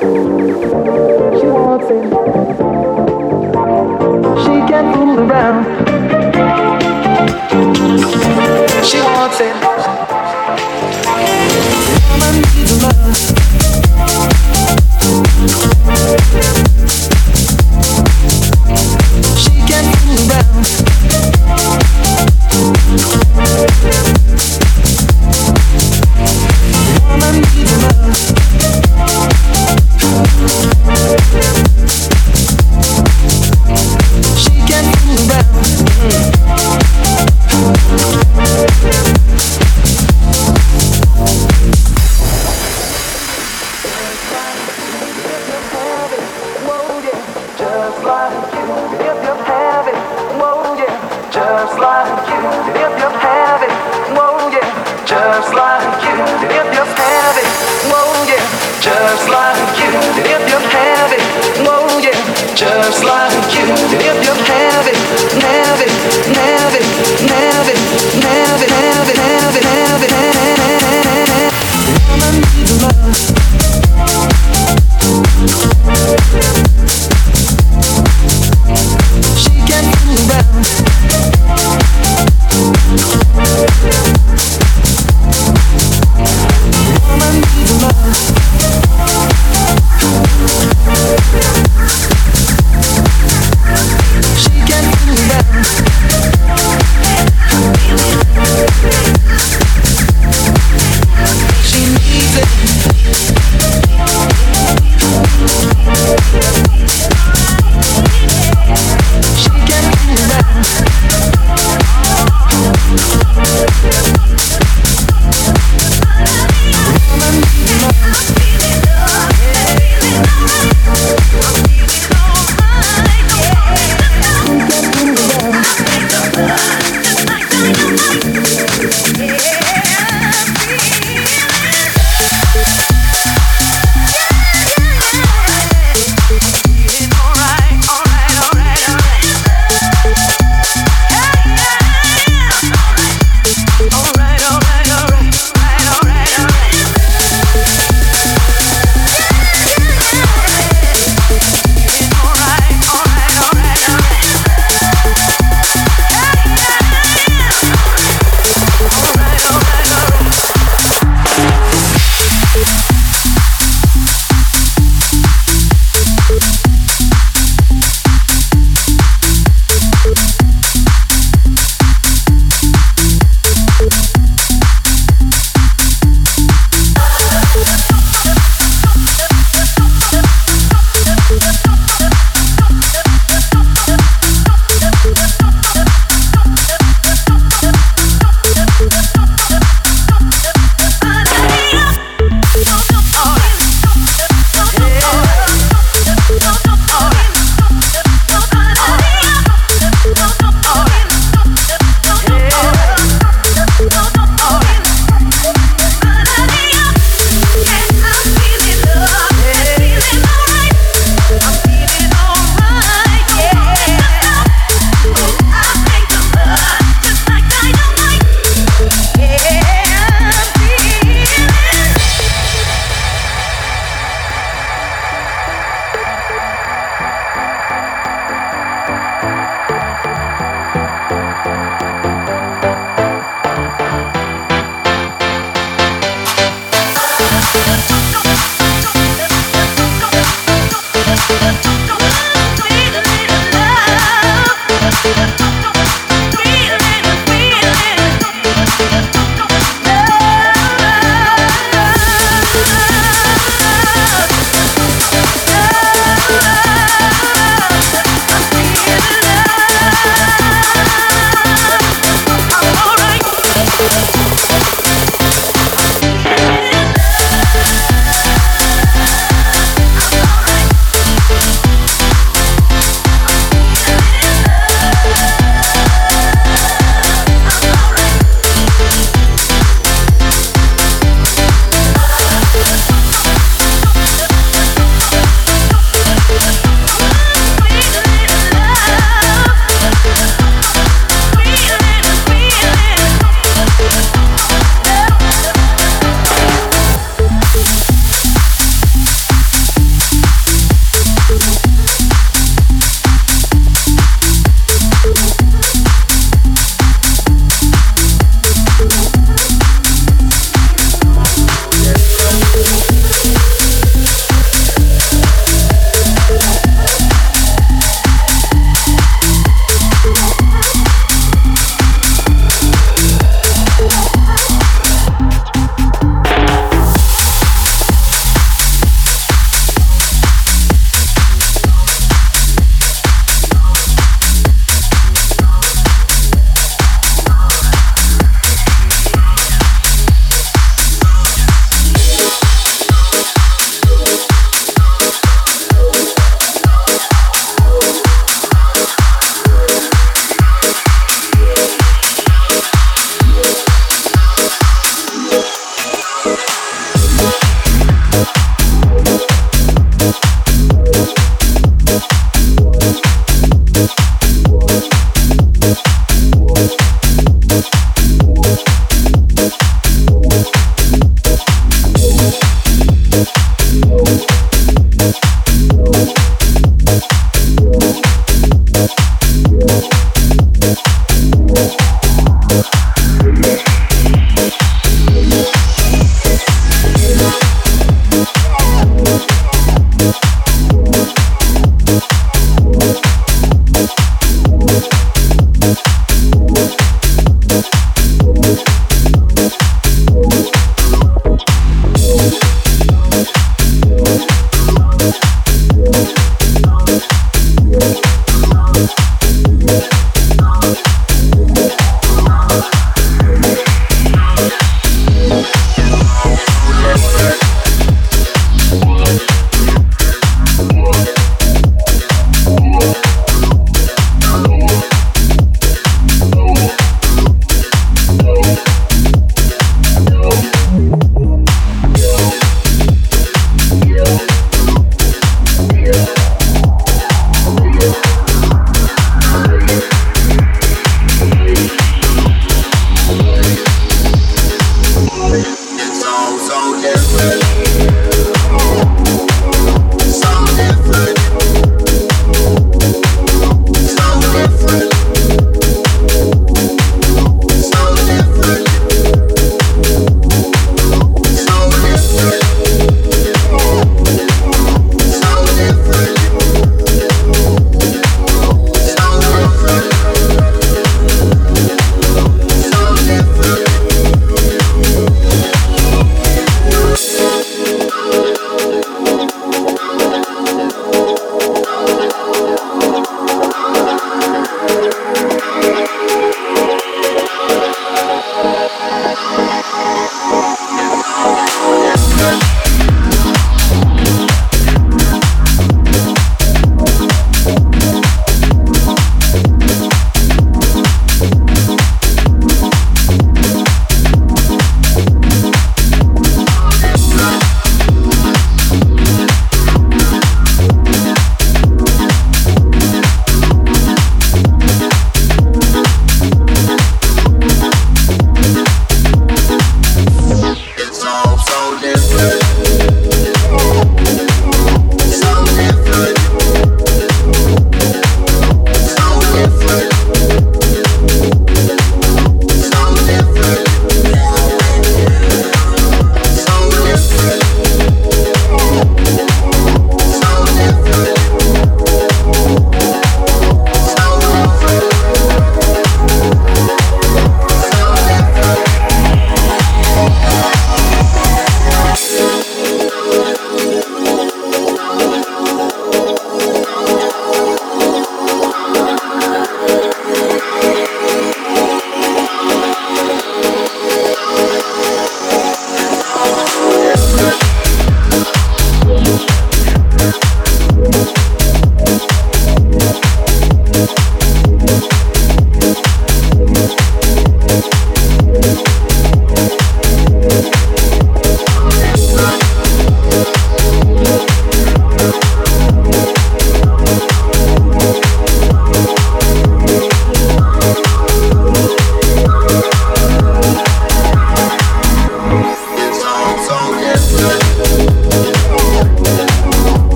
She wants it. She can't fool around. She wants it.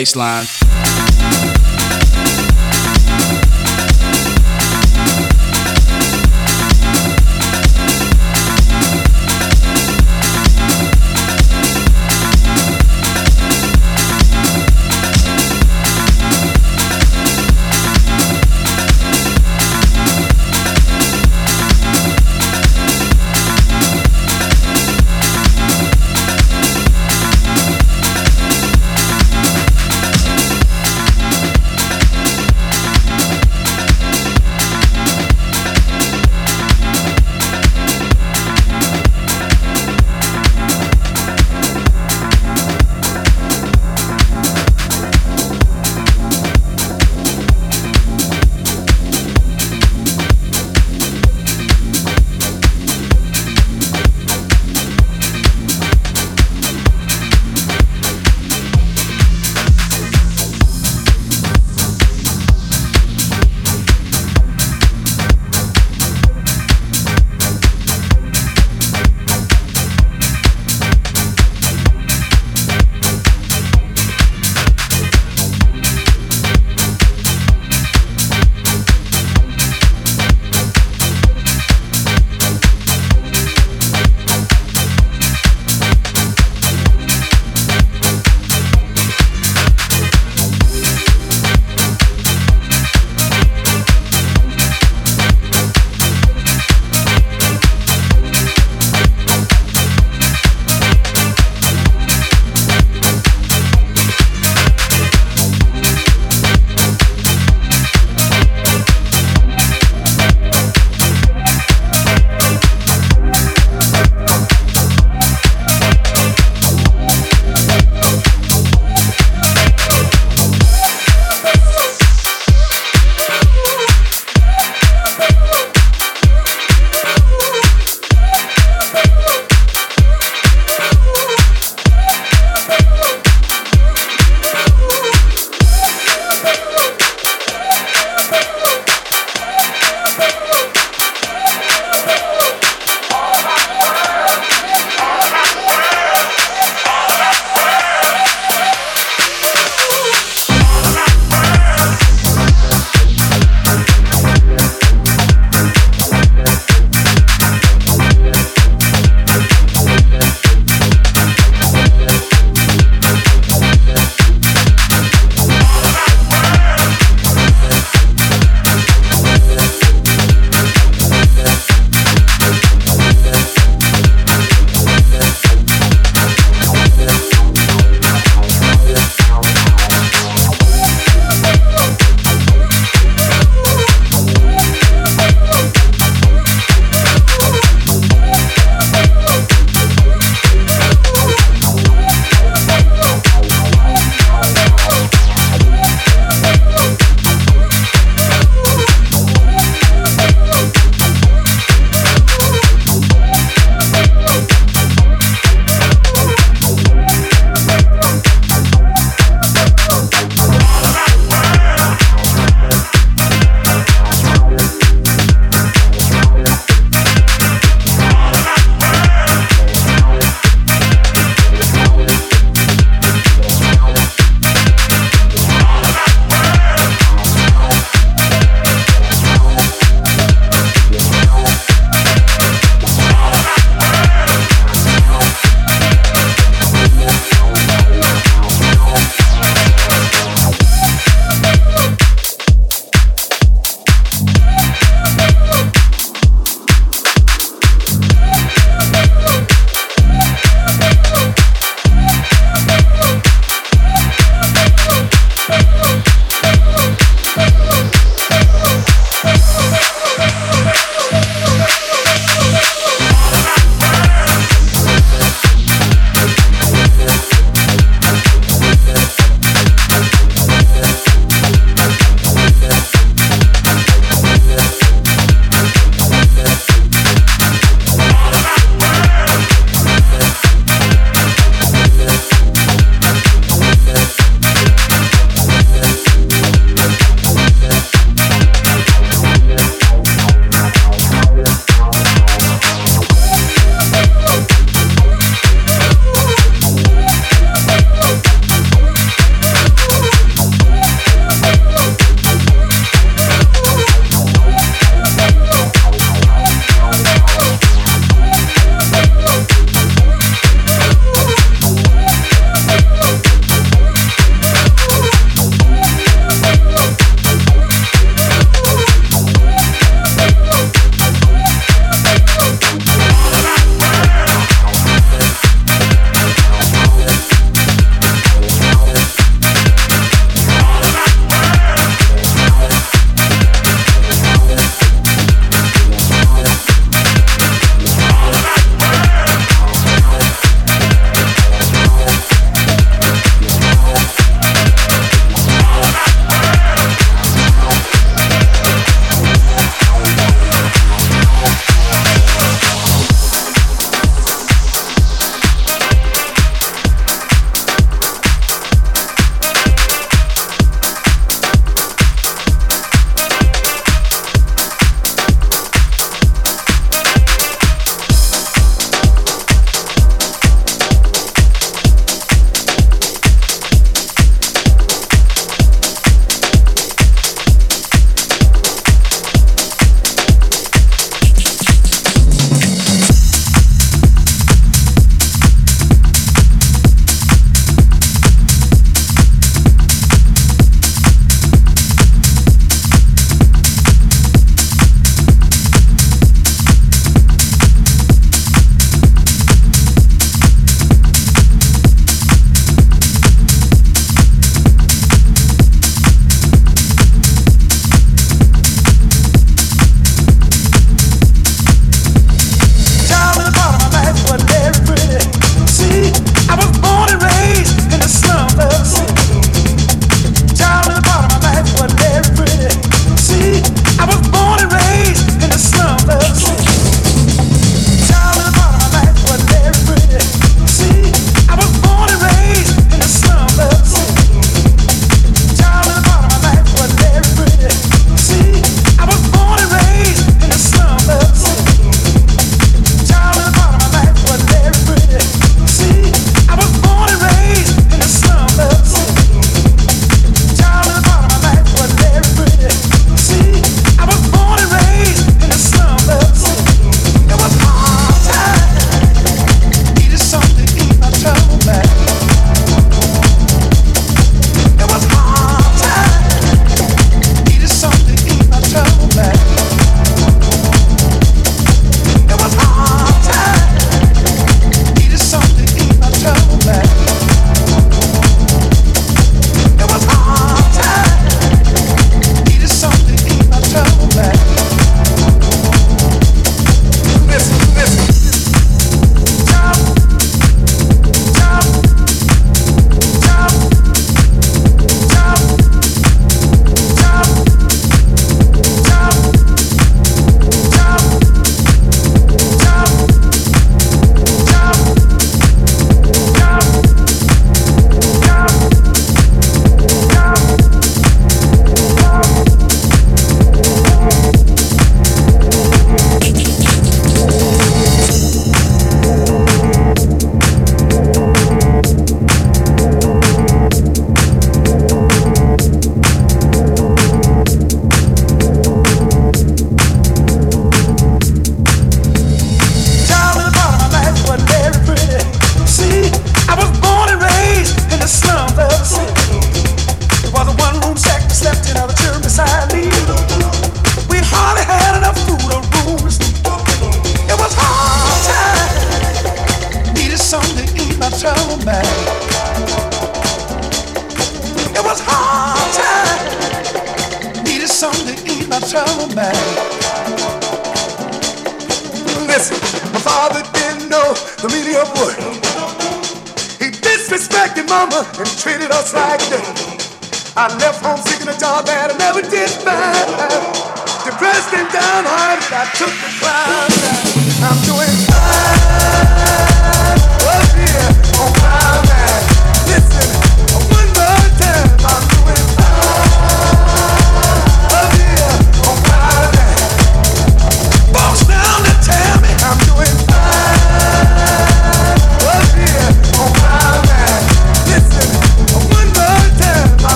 Baseline.